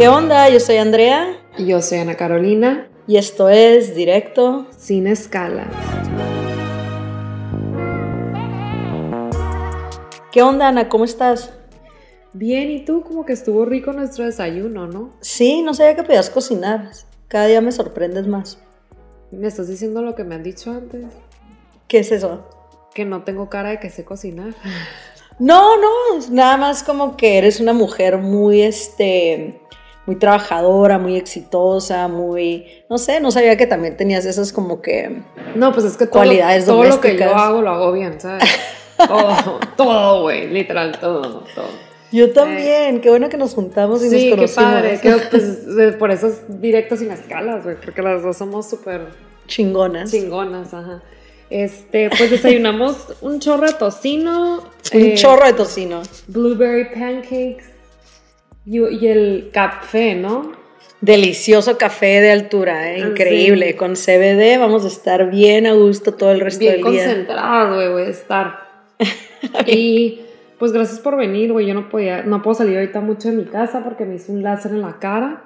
¿Qué onda? Yo soy Andrea. Y yo soy Ana Carolina. Y esto es Directo Sin Escalas. ¿Qué onda, Ana? ¿Cómo estás? Bien, ¿y tú? Como que estuvo rico nuestro desayuno, ¿no? Sí, no sabía que podías cocinar. Cada día me sorprendes más. ¿Me estás diciendo lo que me han dicho antes? ¿Qué es eso? Que no tengo cara de que sé cocinar. No, no, nada más como que eres una mujer muy, este, muy trabajadora, muy exitosa, muy, no sé, no sabía que también tenías esas como que No, pues es que todo, cualidades todo lo que yo hago lo hago bien, ¿sabes? todo, todo, güey, literal, todo, todo. Yo también, qué bueno que nos juntamos y Sí, nos qué conocimos. padre. que, pues, de- por eso es directo sin escalas, güey, porque las dos somos súper Chingonas. chingonas, ajá. Este, pues desayunamos un chorro de tocino. Un eh, chorro de tocino. Blueberry pancakes y, y el café, ¿no? Delicioso café de altura, ¿eh? Ah, increíble. sí. Con CBD vamos a estar bien a gusto todo el resto Bien del día. concentrados, güey, voy a estar. y pues gracias por venir, güey. Yo no podía, no puedo salir ahorita mucho de mi casa porque me hice un láser en la cara.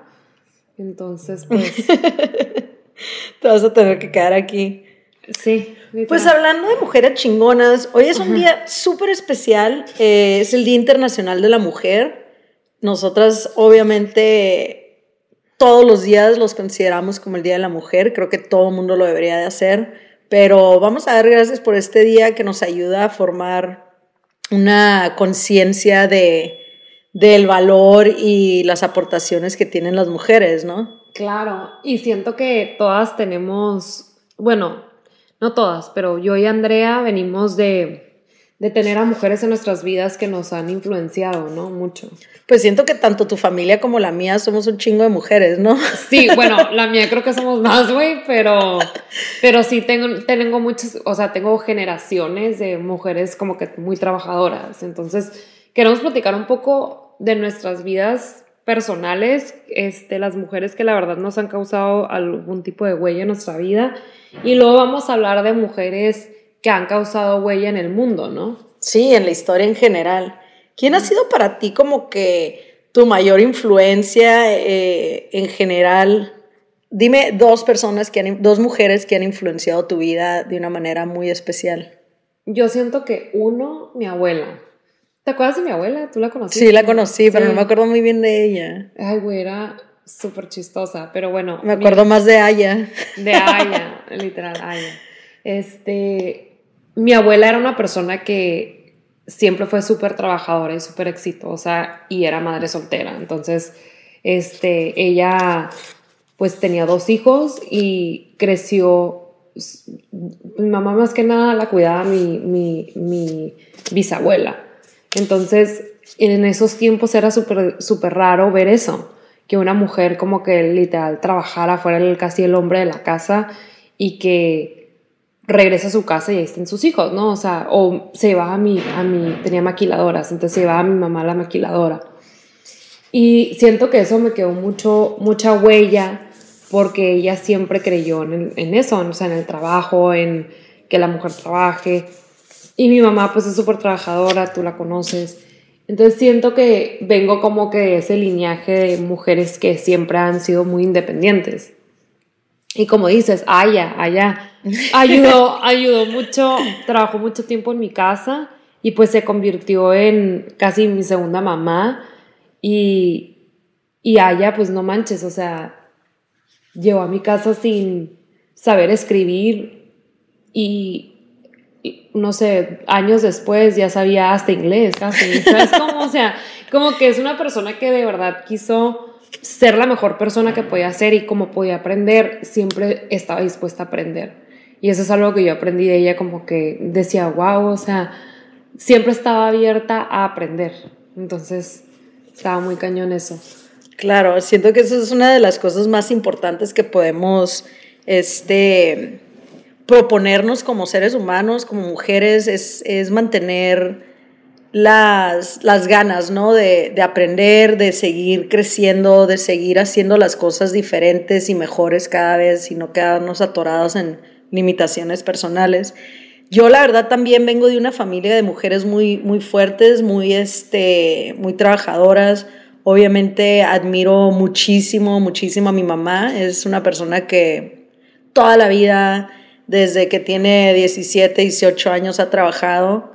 Entonces, pues, Te vas a tener que quedar aquí. sí. Pues hablando de mujeres chingonas, hoy es un día súper especial, eh, es el Día Internacional de la Mujer. Nosotras obviamente todos los días los consideramos como el Día de la Mujer, creo que todo el mundo lo debería de hacer, pero vamos a dar gracias por este día que nos ayuda a formar una conciencia de, del valor y las aportaciones que tienen las mujeres, ¿no? Claro, y siento que todas tenemos, bueno, no todas, pero yo y Andrea venimos de, de tener a mujeres en nuestras vidas que nos han influenciado, ¿no? Mucho. Pues siento que tanto tu familia como la mía somos un chingo de mujeres, ¿no? Sí, bueno, la mía creo que somos más, güey, pero, pero sí tengo, tengo muchas, o sea, tengo generaciones de mujeres como que muy trabajadoras. Entonces, queremos platicar un poco de nuestras vidas personales, este, las mujeres que la verdad nos han causado algún tipo de huella en nuestra vida. Y luego vamos a hablar de mujeres que han causado huella en el mundo, ¿no? Sí, en la historia en general. ¿Quién ha sido para ti como que tu mayor influencia eh, en general? Dime dos personas que han, dos mujeres que han influenciado tu vida de una manera muy especial. Yo siento que uno, mi abuela. ¿Te acuerdas de mi abuela? ¿Tú la conociste? Sí, la conocí, pero no me acuerdo muy bien de ella. Ay, güey, era súper chistosa, pero bueno. Me acuerdo más de Aya. de Aya, literal, Aya. Este, mi abuela era una persona que siempre fue súper trabajadora y súper exitosa y era madre soltera. Entonces, este, ella pues tenía dos hijos y creció. Mi mamá más que nada la cuidaba mi, mi, bisabuela. Entonces, en esos tiempos era súper súper raro ver eso, que una mujer como que literal trabajara, fuera casi el hombre de la casa y que regresa a su casa y ahí estén sus hijos, ¿no? O sea, o se llevaba a mi, a mi, tenía maquiladoras, entonces se llevaba a mi mamá la maquiladora. Y siento que eso me quedó mucho, mucha huella porque ella siempre creyó en, en eso, o sea, en el trabajo, en que la mujer trabaje. Y mi mamá pues es súper trabajadora, tú la conoces. Entonces siento que vengo como que de ese linaje de mujeres que siempre han sido muy independientes. Y como dices, Aya, Aya, ayudó, ayudó mucho, trabajó mucho tiempo en mi casa y pues se convirtió en casi mi segunda mamá. Y, y Aya, pues no manches, o sea, llegó a mi casa sin saber escribir y, y, no sé, años después ya sabía hasta inglés casi, ¿sabes cómo? O sea, como que es una persona que de verdad quiso ser la mejor persona que podía ser y como podía aprender, siempre estaba dispuesta a aprender. Y eso es algo que yo aprendí de ella, como que decía, wow, o sea, siempre estaba abierta a aprender. Entonces, estaba muy cañón eso. Claro, siento que eso es una de las cosas más importantes que podemos este, proponernos como seres humanos, como mujeres, es, es mantener las, las ganas, ¿no? De, de aprender, de seguir creciendo, de seguir haciendo las cosas diferentes y mejores cada vez y no quedarnos atorados en limitaciones personales. Yo la verdad también vengo de una familia de mujeres muy, muy fuertes, muy, este, muy trabajadoras, Obviamente admiro muchísimo, muchísimo a mi mamá. Es una persona que toda la vida, desde que tiene 17, 18 años, ha trabajado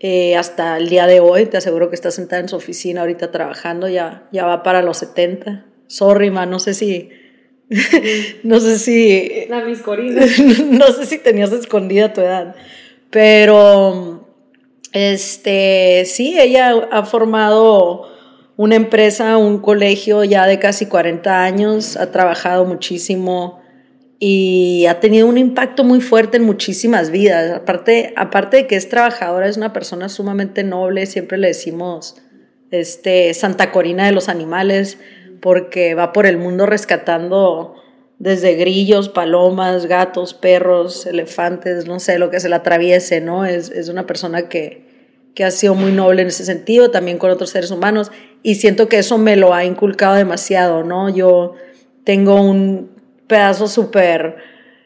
eh, hasta el día de hoy. Te aseguro que está sentada en su oficina ahorita trabajando, ya, ya va para los 70. Sorry, ma, no sé si... no sé si... La no sé si tenías escondida tu edad, pero este, sí, ella ha formado una empresa, un colegio ya de casi 40 años, ha trabajado muchísimo y ha tenido un impacto muy fuerte en muchísimas vidas. Aparte, aparte de que es trabajadora, es una persona sumamente noble, siempre le decimos este, Santa Corina de los animales, porque va por el mundo rescatando desde grillos, palomas, gatos, perros, elefantes, no sé, lo que se le atraviese, ¿no? Es, es una persona que, que ha sido muy noble en ese sentido, también con otros seres humanos, y siento que eso me lo ha inculcado demasiado, ¿no? Yo tengo un pedazo súper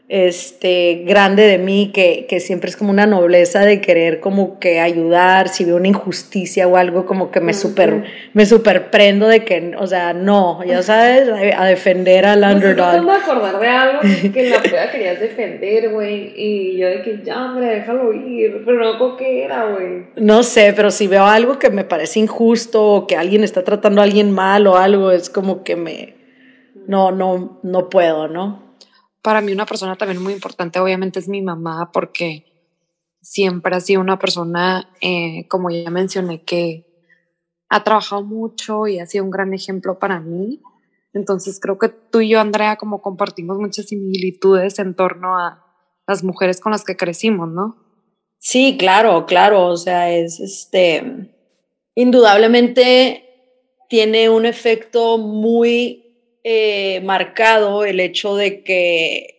este, grande de mí, que, que, siempre es como una nobleza de querer como que ayudar, si veo una injusticia o algo, como que me super, me superprendo de que, o sea, no, ya sabes, a, defender al underdog. No acordar de algo que en la prueba querías defender, güey, y yo de que ya, hombre, déjalo ir, pero no con qué era, güey. No sé, pero si veo algo que me parece injusto o que alguien está tratando a alguien mal o algo, es como que me, no, no, no puedo, ¿no? para mí una persona también muy importante obviamente es mi mamá porque siempre ha sido una persona, eh, como ya mencioné, que ha trabajado mucho y ha sido un gran ejemplo para mí. Entonces creo que tú y yo, Andrea, como compartimos muchas similitudes en torno a las mujeres con las que crecimos, ¿no? Sí, claro, claro. O sea, es este, indudablemente tiene un efecto muy eh, marcado el hecho de que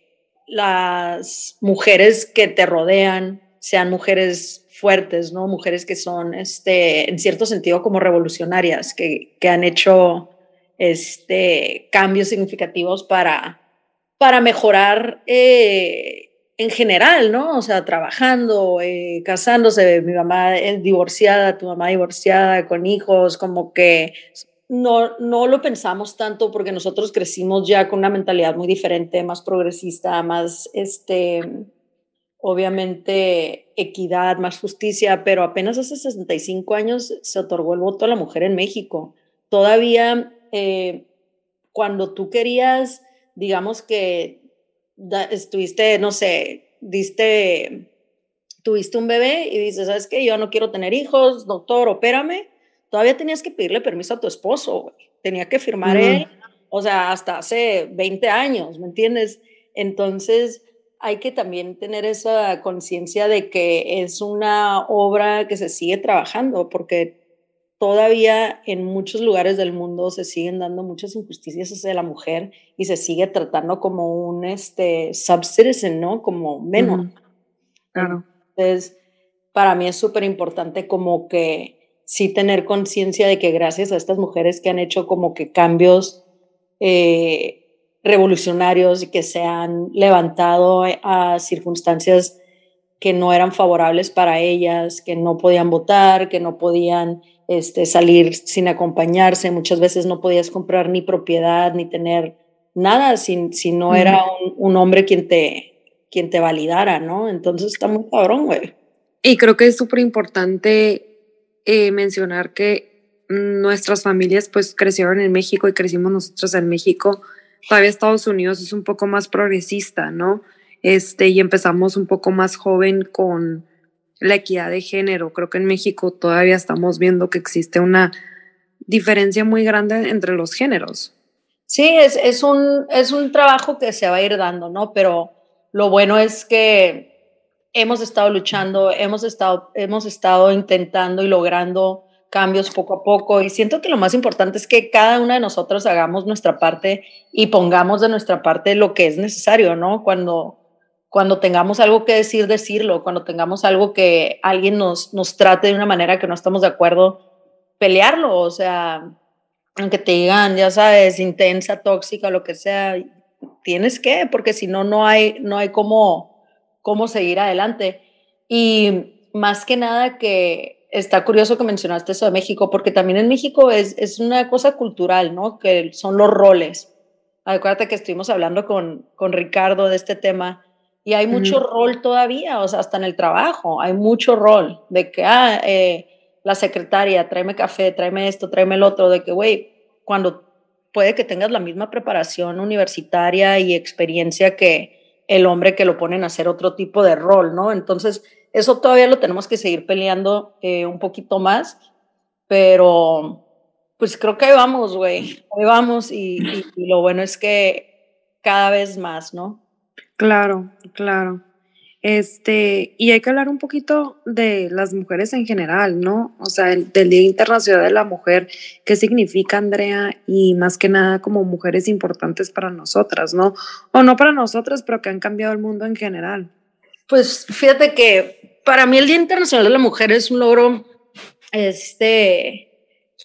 las mujeres que te rodean sean mujeres fuertes, ¿no? Mujeres que son, este, en cierto sentido, como revolucionarias, que, que han hecho este, cambios significativos para, para mejorar eh, en general, ¿no? O sea, trabajando, eh, casándose, mi mamá es divorciada, tu mamá divorciada, con hijos, como que no, no lo pensamos tanto porque nosotros crecimos ya con una mentalidad muy diferente, más progresista, más, este, obviamente, equidad, más justicia, pero apenas hace 65 años se otorgó el voto a la mujer en México. Todavía, eh, cuando tú querías, digamos que estuviste, no sé, diste, tuviste un bebé y dices, ¿sabes qué? Yo no quiero tener hijos, doctor, opérame todavía tenías que pedirle permiso a tu esposo, Tenía que firmar él, o sea, hasta hace 20 años, ¿me entiendes? Entonces, hay que también tener esa conciencia de que es una obra que se sigue trabajando, porque todavía en muchos lugares del mundo se siguen dando muchas injusticias hacia la mujer y se sigue tratando como un este, subcitizen, ¿no? Como menos. Claro. Entonces, para mí es súper importante como que sí tener conciencia de que gracias a estas mujeres que han hecho como que cambios eh, revolucionarios y que se han levantado a circunstancias que no eran favorables para ellas, que no podían votar, que no podían este, salir sin acompañarse, muchas veces no podías comprar ni propiedad ni tener nada si, si no era un, un, hombre quien te, quien te validara, ¿no? Entonces está muy cabrón, güey. Y creo que es súper importante eh, mencionar que nuestras familias pues crecieron en México y crecimos nosotros en México. Todavía Estados Unidos es un poco más progresista, ¿no? Este, y empezamos un poco más joven con la equidad de género. Creo que en México todavía estamos viendo que existe una diferencia muy grande entre los géneros. Sí, es, es, un, es un trabajo que se va a ir dando, ¿no? Pero lo bueno es que hemos estado luchando, hemos estado, hemos estado intentando y logrando cambios poco a poco. Y siento que lo más importante es que cada una de nosotros hagamos nuestra parte y pongamos de nuestra parte lo que es necesario, ¿no? Cuando, cuando tengamos algo que decir, decirlo, cuando tengamos algo que alguien nos, nos trate de una manera que no estamos de acuerdo, pelearlo, o sea, aunque te digan, ya sabes, intensa, tóxica, lo que sea, tienes que, porque si no, no hay, no hay cómo cómo seguir adelante. Y más que nada que está curioso que mencionaste eso de México, porque también en México es, es una cosa cultural, ¿no? Que son los roles. Acuérdate que estuvimos hablando con, con Ricardo de este tema y hay mucho rol todavía, o sea, hasta en el trabajo, hay mucho rol de que, ah, eh, la secretaria, tráeme café, tráeme esto, tráeme el otro, de que, güey, cuando puede que tengas la misma preparación universitaria y experiencia que el hombre que lo ponen a hacer otro tipo de rol, ¿no? Entonces, eso todavía lo tenemos que seguir peleando eh, un poquito más, pero pues creo que ahí vamos, güey, ahí vamos y, y lo bueno es que cada vez más, ¿no? Claro, claro. Este, y hay que hablar un poquito de las mujeres en general, ¿no? O sea, del Día Internacional de la Mujer, ¿qué significa, Andrea? Y más que nada como mujeres importantes para nosotras, ¿no? O no para nosotras, pero que han cambiado el mundo en general. Pues fíjate que para mí el Día Internacional de la Mujer es un logro, este,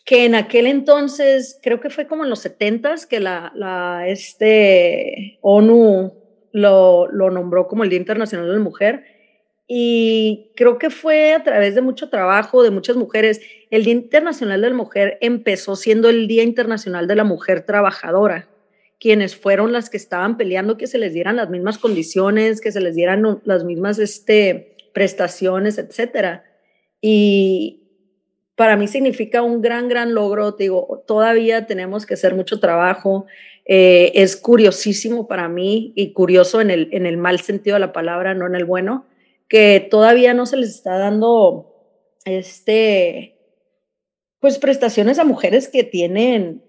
que en aquel entonces, creo que fue como en los 70 que la, la este, ONU lo, nombró como el Día Internacional de la Mujer. Y creo que fue a través de mucho trabajo de muchas mujeres. El Día Internacional de la Mujer empezó siendo el Día Internacional de la Mujer Trabajadora, quienes fueron las que estaban peleando que se les dieran las mismas condiciones, que se les dieran las mismas este, prestaciones, etcétera. Y para mí significa un gran, gran logro. digo, todavía tenemos que hacer mucho trabajo. Eh, es curiosísimo para mí y curioso en el, en el mal sentido de la palabra, no en el bueno, que todavía no se les está dando este, pues prestaciones a mujeres que tienen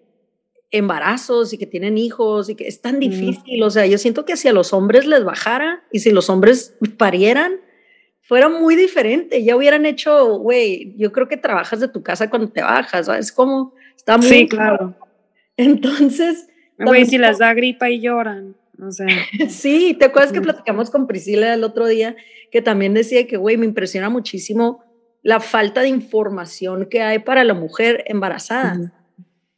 embarazos y que tienen hijos y que es tan difícil. O sea, yo siento que si a los hombres les bajara y si los hombres parieran, fuera muy diferente. Ya hubieran hecho, güey, yo creo que trabajas de tu casa cuando te bajas, ¿sabes? Como está muy. Sí, claro. Entonces, Güey, si las da gripa y lloran. O sea. sí, ¿te acuerdas que platicamos con Priscila el otro día? Que también decía que, güey, me impresiona muchísimo la falta de información que hay para la mujer embarazada.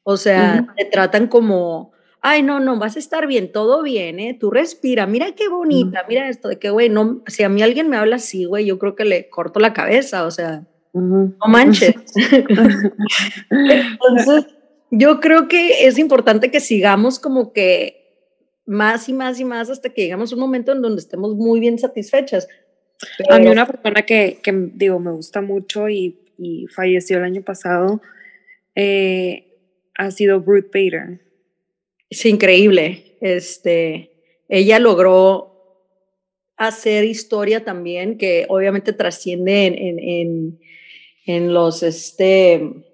O sea, te tratan como, ay, no, no, vas a estar bien, todo bien, ¿eh? Tú respira, mira qué bonita, mira esto, de que, güey, no, si a mí alguien me habla así, güey, yo creo que le corto la cabeza, o sea, no manches. Entonces, yo creo que es importante que sigamos como que más y más y más hasta que llegamos a un momento en donde estemos muy bien satisfechas. A mí una persona que, que, digo, me gusta mucho y, y falleció el año pasado eh, ha sido Ruth Bader. Es increíble. Este, ella logró hacer historia también que obviamente trasciende en, en, en, en los, este,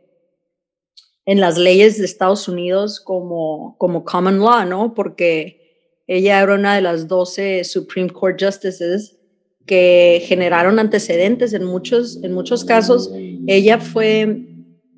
en las leyes de Estados Unidos como, como common law, ¿no? Porque ella era una de las 12 Supreme Court Justices que generaron antecedentes en muchos, en muchos casos. Ella fue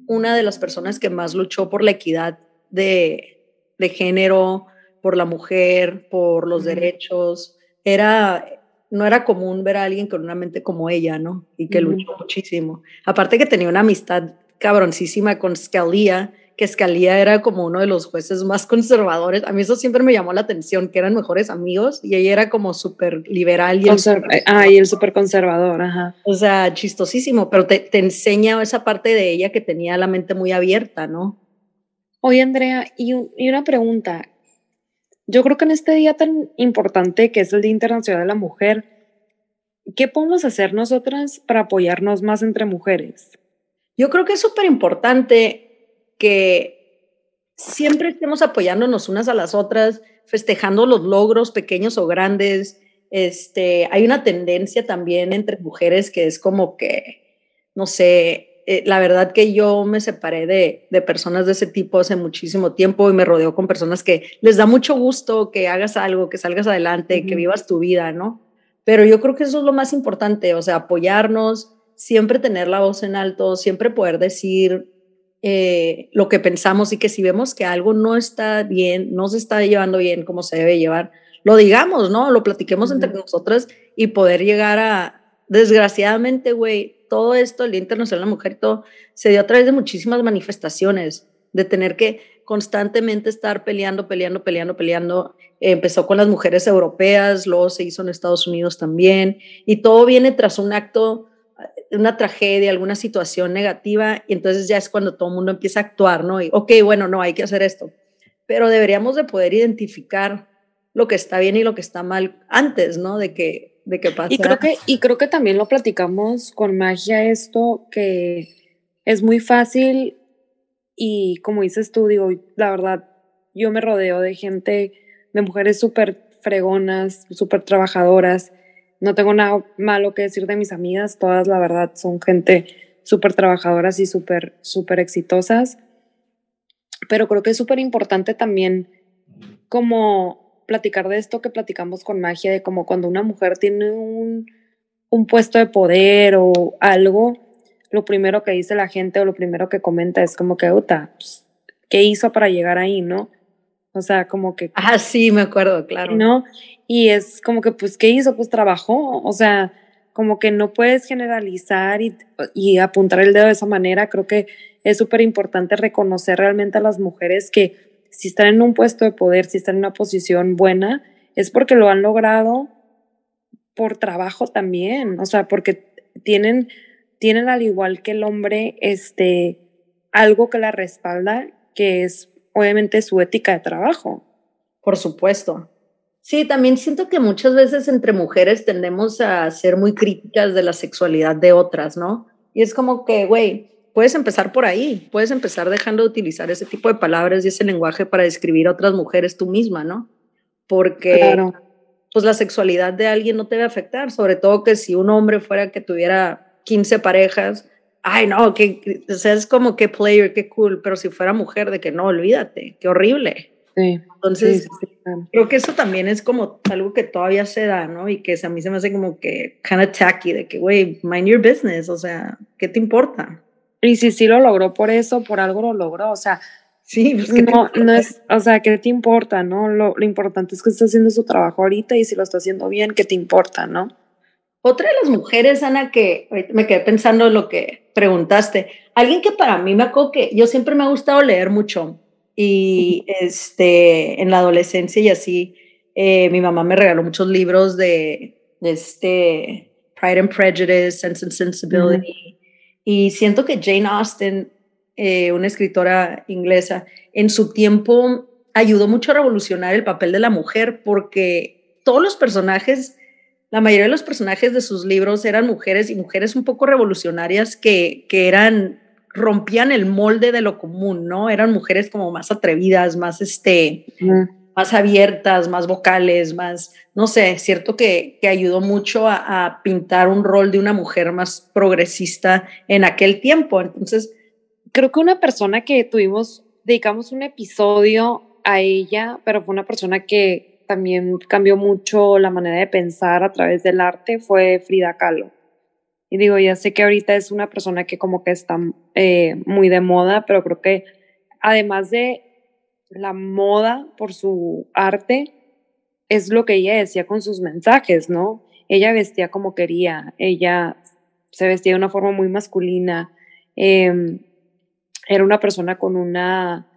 una de las personas que más luchó por la equidad de, de género, por la mujer, por los derechos. Era, no era común ver a alguien con una mente como ella, ¿no? Y que luchó muchísimo. Aparte que tenía una amistad cabroncísima con Scalia, que Scalia era como uno de los jueces más conservadores. A mí eso siempre me llamó la atención, que eran mejores amigos y ella era como súper liberal. Y el ah, y el súper conservador, ajá. O sea, chistosísimo, pero te, te enseña esa parte de ella que tenía la mente muy abierta, ¿no? Oye, Andrea, y, y una pregunta. Yo creo que en este día tan importante que es el Día Internacional de la Mujer, ¿qué podemos hacer nosotras para apoyarnos más entre mujeres? Yo creo que es súper importante que siempre estemos apoyándonos unas a las otras, festejando los logros pequeños o grandes. Este, hay una tendencia también entre mujeres que es como que, no sé, eh, la verdad que yo me separé de, de, personas de ese tipo hace muchísimo tiempo y me rodeo con personas que les da mucho gusto que hagas algo, que salgas adelante, que vivas tu vida, ¿no? Pero yo creo que eso es lo más importante, o sea, apoyarnos, siempre tener la voz en alto, siempre poder decir eh, lo que pensamos y que si vemos que algo no está bien, no se está llevando bien como se debe llevar, lo digamos, ¿no? Lo platiquemos entre nosotras y poder llegar a, desgraciadamente, güey, todo esto, el Día Internacional de la Mujer, todo, se dio a través de muchísimas manifestaciones, de tener que constantemente estar peleando, peleando, peleando, peleando. empezó con las mujeres europeas, luego se hizo en Estados Unidos también, y todo viene tras un acto una tragedia, alguna situación negativa, y entonces ya es cuando todo el mundo empieza a actuar, ¿no? Y, ok, bueno, no, hay que hacer esto. Pero deberíamos de poder identificar lo que está bien y lo que está mal antes, ¿no? De que, de que pase. Y creo que, y creo que también lo platicamos con magia esto, que es muy fácil y como dices tú, digo, la verdad, yo me rodeo de gente, de mujeres súper fregonas, súper trabajadoras. No tengo nada malo que decir de mis amigas, todas la verdad son gente súper trabajadoras y súper, súper exitosas. Pero creo que es súper importante también como platicar de esto que platicamos con magia, de como cuando una mujer tiene un, un puesto de poder o algo, lo primero que dice la gente o lo primero que comenta es como que, Uta, pues, ¿qué hizo para llegar ahí, no? O sea, como que... Ah, sí, me acuerdo, claro. ¿No? Y es como que, pues, ¿qué hizo? Pues trabajó. O sea, como que no puedes generalizar y, y apuntar el dedo de esa manera. Creo que es súper importante reconocer realmente a las mujeres que si están en un puesto de poder, si están en una posición buena, es porque lo han logrado por trabajo también. O sea, porque tienen tienen al igual que el hombre este, algo que la respalda, que es obviamente su ética de trabajo. Por supuesto. Sí, también siento que muchas veces entre mujeres tendemos a ser muy críticas de la sexualidad de otras, ¿no? Y es como que, güey, puedes empezar por ahí, puedes empezar dejando de utilizar ese tipo de palabras y ese lenguaje para describir a otras mujeres tú misma, ¿no? Porque pues la sexualidad de alguien no te debe afectar, sobre todo que si un hombre fuera que tuviera 15 parejas, ay no, que, o sea, es como que player, qué cool, pero si fuera mujer, de que no, olvídate, qué horrible. Sí, Entonces, creo que eso también es como algo que todavía se da, ¿no? Y que a mí se me hace como que kind of tacky, de que, güey, mind your business, o sea, ¿qué te importa? Y si sí lo logró por eso, por algo lo logró, o sea, Sí, pues, no, no es, o sea, ¿qué te importa, no? Lo, lo, importante es que está haciendo su trabajo ahorita y si lo está haciendo bien, ¿qué te importa, no? Otra de las mujeres, Ana, que me quedé pensando en lo que preguntaste, alguien que para mí me acuerdo que yo siempre me ha gustado leer mucho y este, en la adolescencia y así, eh, mi mamá me regaló muchos libros de, este Pride and Prejudice, Sense and Sensibility, y siento que Jane Austen, eh, una escritora inglesa, en su tiempo ayudó mucho a revolucionar el papel de la mujer porque todos los personajes la mayoría de los personajes de sus libros eran mujeres y mujeres un poco revolucionarias que, que eran, rompían el molde de lo común, ¿no? Eran mujeres como más atrevidas, más, este, más abiertas, más vocales, más, no sé, cierto que, que ayudó mucho a, a, pintar un rol de una mujer más progresista en aquel tiempo. Entonces, creo que una persona que tuvimos, dedicamos un episodio a ella, pero fue una persona que también cambió mucho la manera de pensar a través del arte fue Frida Kahlo. Y digo, ya sé que ahorita es una persona que como que está eh, muy de moda, pero creo que además de la moda por su arte, es lo que ella decía con sus mensajes, ¿no? Ella vestía como quería, ella se vestía de una forma muy masculina, em, era una persona con una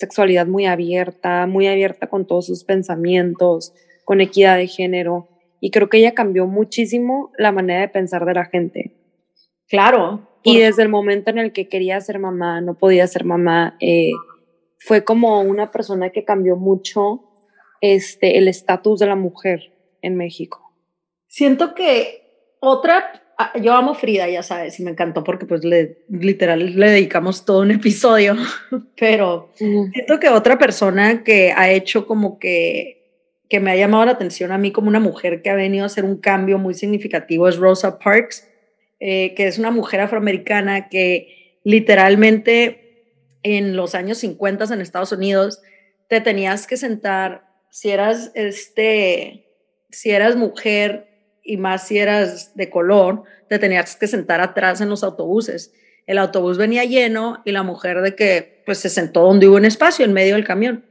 sexualidad muy abierta, muy abierta con todos sus pensamientos, con equidad de género. Y creo que ella cambió muchísimo la manera de pensar de la gente. Claro. Y desde el momento en el que quería ser mamá, no podía ser mamá, eh, fue como una persona que cambió mucho este, el estatus de la mujer en México. Siento que otra yo amo Frida, ya sabes, y me encantó porque pues le, literal le dedicamos todo un episodio, pero siento que otra persona que ha hecho como que, que me ha llamado la atención a mí como una mujer que ha venido a hacer un cambio muy significativo es Rosa Parks, eh, que es una mujer afroamericana que literalmente en los años 50 en Estados Unidos te tenías que sentar, si eras, este, si eras mujer y más si eras de color, te tenías que sentar atrás en los autobuses. El autobús venía lleno y la mujer de que pues se sentó donde hubo un espacio en medio del camión.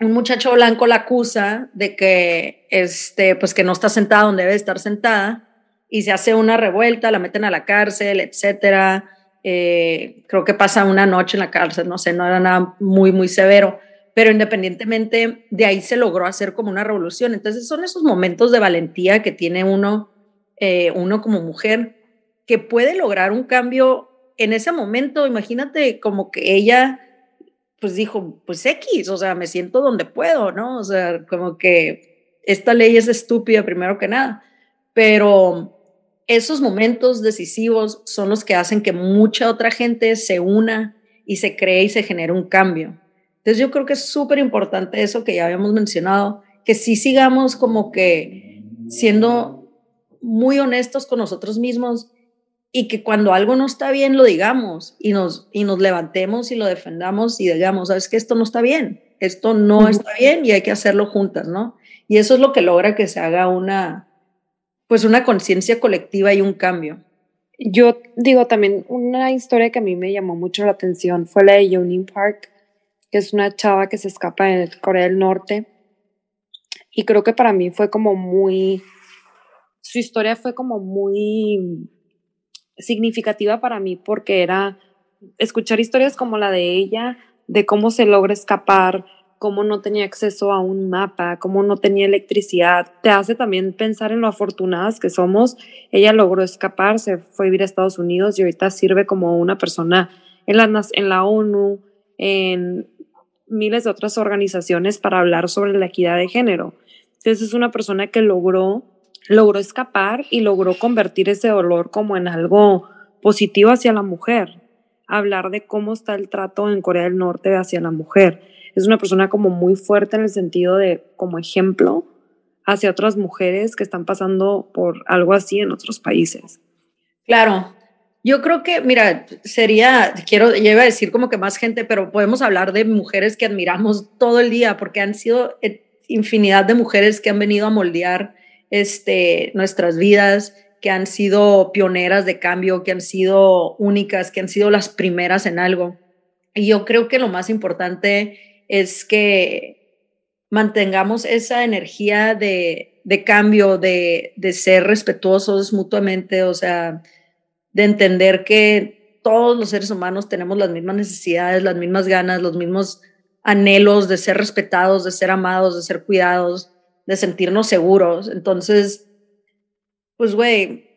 Un muchacho blanco la acusa de que este pues que no está sentada donde debe estar sentada y se hace una revuelta, la meten a la cárcel, etcétera. Eh, creo que pasa una noche en la cárcel, no sé, no era nada muy muy severo pero independientemente de ahí se logró hacer como una revolución. Entonces son esos momentos de valentía que tiene uno, eh, uno como mujer que puede lograr un cambio en ese momento. Imagínate como que ella pues dijo, pues X, o sea, me siento donde puedo, ¿no? O sea, como que esta ley es estúpida primero que nada, pero esos momentos decisivos son los que hacen que mucha otra gente se una y se cree y se genere un cambio. Entonces yo creo que es súper importante eso que ya habíamos mencionado, que sí sigamos como que siendo muy honestos con nosotros mismos y que cuando algo no está bien lo digamos y nos, y nos levantemos y lo defendamos y digamos, sabes que esto no está bien, esto no está bien y hay que hacerlo juntas, ¿no? Y eso es lo que logra que se haga una, pues una conciencia colectiva y un cambio. Yo digo también una historia que a mí me llamó mucho la atención fue la de Yeonin Park, que es una chava que se escapa de Corea del Norte. Y creo que para mí fue como muy, su historia fue como muy significativa para mí porque era escuchar historias como la de ella, de cómo se logra escapar, cómo no tenía acceso a un mapa, cómo no tenía electricidad, te hace también pensar en lo afortunadas que somos. Ella logró escapar, se fue a vivir a Estados Unidos y ahorita sirve como una persona en la, en la ONU, en miles de otras organizaciones para hablar sobre la equidad de género. Entonces es una persona que logró logró escapar y logró convertir ese dolor como en algo positivo hacia la mujer. Hablar de cómo está el trato en Corea del Norte hacia la mujer. Es una persona como muy fuerte en el sentido de como ejemplo hacia otras mujeres que están pasando por algo así en otros países. Claro, yo creo que, mira, sería, quiero, yo iba a decir como que más gente, pero podemos hablar de mujeres que admiramos todo el día, porque han sido eh, infinidad de mujeres que han venido a moldear este, nuestras vidas, que han sido pioneras de cambio, que han sido únicas, que han sido las primeras en algo. Y yo creo que lo más importante es que mantengamos esa energía de, de cambio, de, de ser respetuosos mutuamente, o sea, de entender que todos los seres humanos tenemos las mismas necesidades, las mismas ganas, los mismos anhelos de ser respetados, de ser amados, de ser cuidados, de sentirnos seguros. Entonces, pues, güey,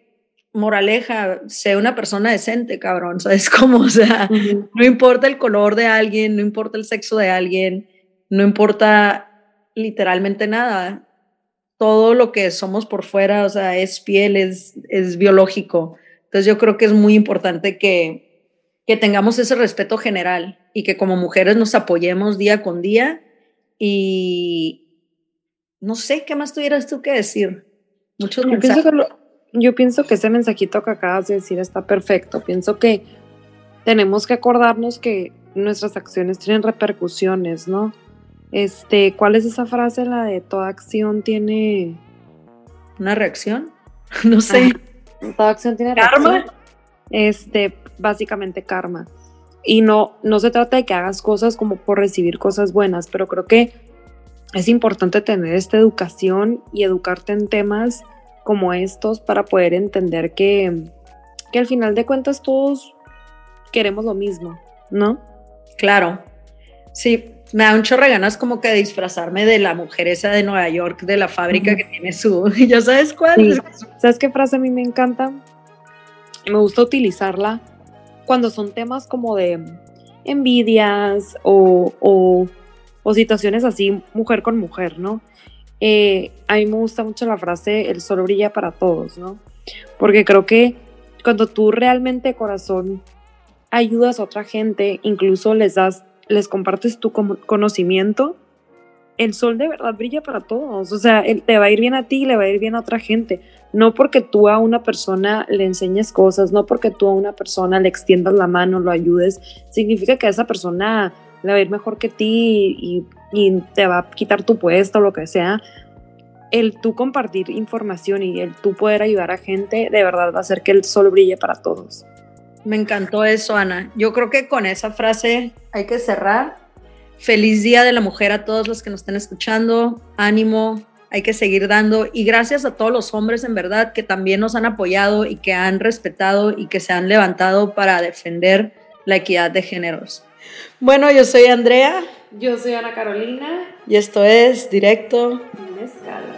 moraleja, sé una persona decente, cabrón, ¿sabes cómo? O sea, no importa el color de alguien, no importa el sexo de alguien, no importa literalmente nada. Todo lo que somos por fuera, o sea, es piel, es, es biológico. Entonces yo creo que es muy importante que, que tengamos ese respeto general y que como mujeres nos apoyemos día con día y, no sé qué más tuvieras tú que decir. Muchos yo Pienso que yo pienso que ese mensajito que acabas de decir está perfecto. Pienso que tenemos que acordarnos que nuestras acciones tienen repercusiones, ¿no? Este, ¿cuál es esa frase, la de toda acción tiene una reacción? No sé. Ah, toda acción tiene karma. Este, básicamente karma. Y no, no se trata de que hagas cosas como por recibir cosas buenas, pero creo que es importante tener esta educación y educarte en temas como estos para poder entender que, que al final de cuentas todos queremos lo mismo, ¿no? Claro. Sí, me da un chorro ganas como que disfrazarme de la mujer esa de Nueva York, de la fábrica que tiene su... ¿Ya sabes cuál? ¿Sabes qué frase a mí me encanta? Me gusta utilizarla cuando son temas como de envidias o, o o situaciones así, mujer con mujer, ¿no? Eh, a mí me gusta mucho la frase, el sol brilla para todos, ¿no? Porque creo que cuando tú realmente corazón ayudas a otra gente, incluso les das, les compartes tu conocimiento, el sol de verdad brilla para todos. O sea, te va a ir bien a ti y le va a ir bien a otra gente. No porque tú a una persona le enseñes cosas, no porque tú a una persona le extiendas la mano, lo ayudes, significa que esa persona le va a ir mejor que ti y, te va a quitar tu puesto o lo que sea, el tú compartir información y el tú poder ayudar a gente, de verdad va a hacer que el sol brille para todos. Me encantó eso, Ana. Yo creo que con esa frase hay que cerrar. Feliz Día de la Mujer a todos los que nos estén escuchando. Ánimo, hay que seguir dando. Y gracias a todos los hombres, en verdad, que también nos han apoyado y que han respetado y que se han levantado para defender la equidad de géneros. Bueno, yo soy Andrea. Yo soy Ana Carolina. Y esto es Directo. Escala.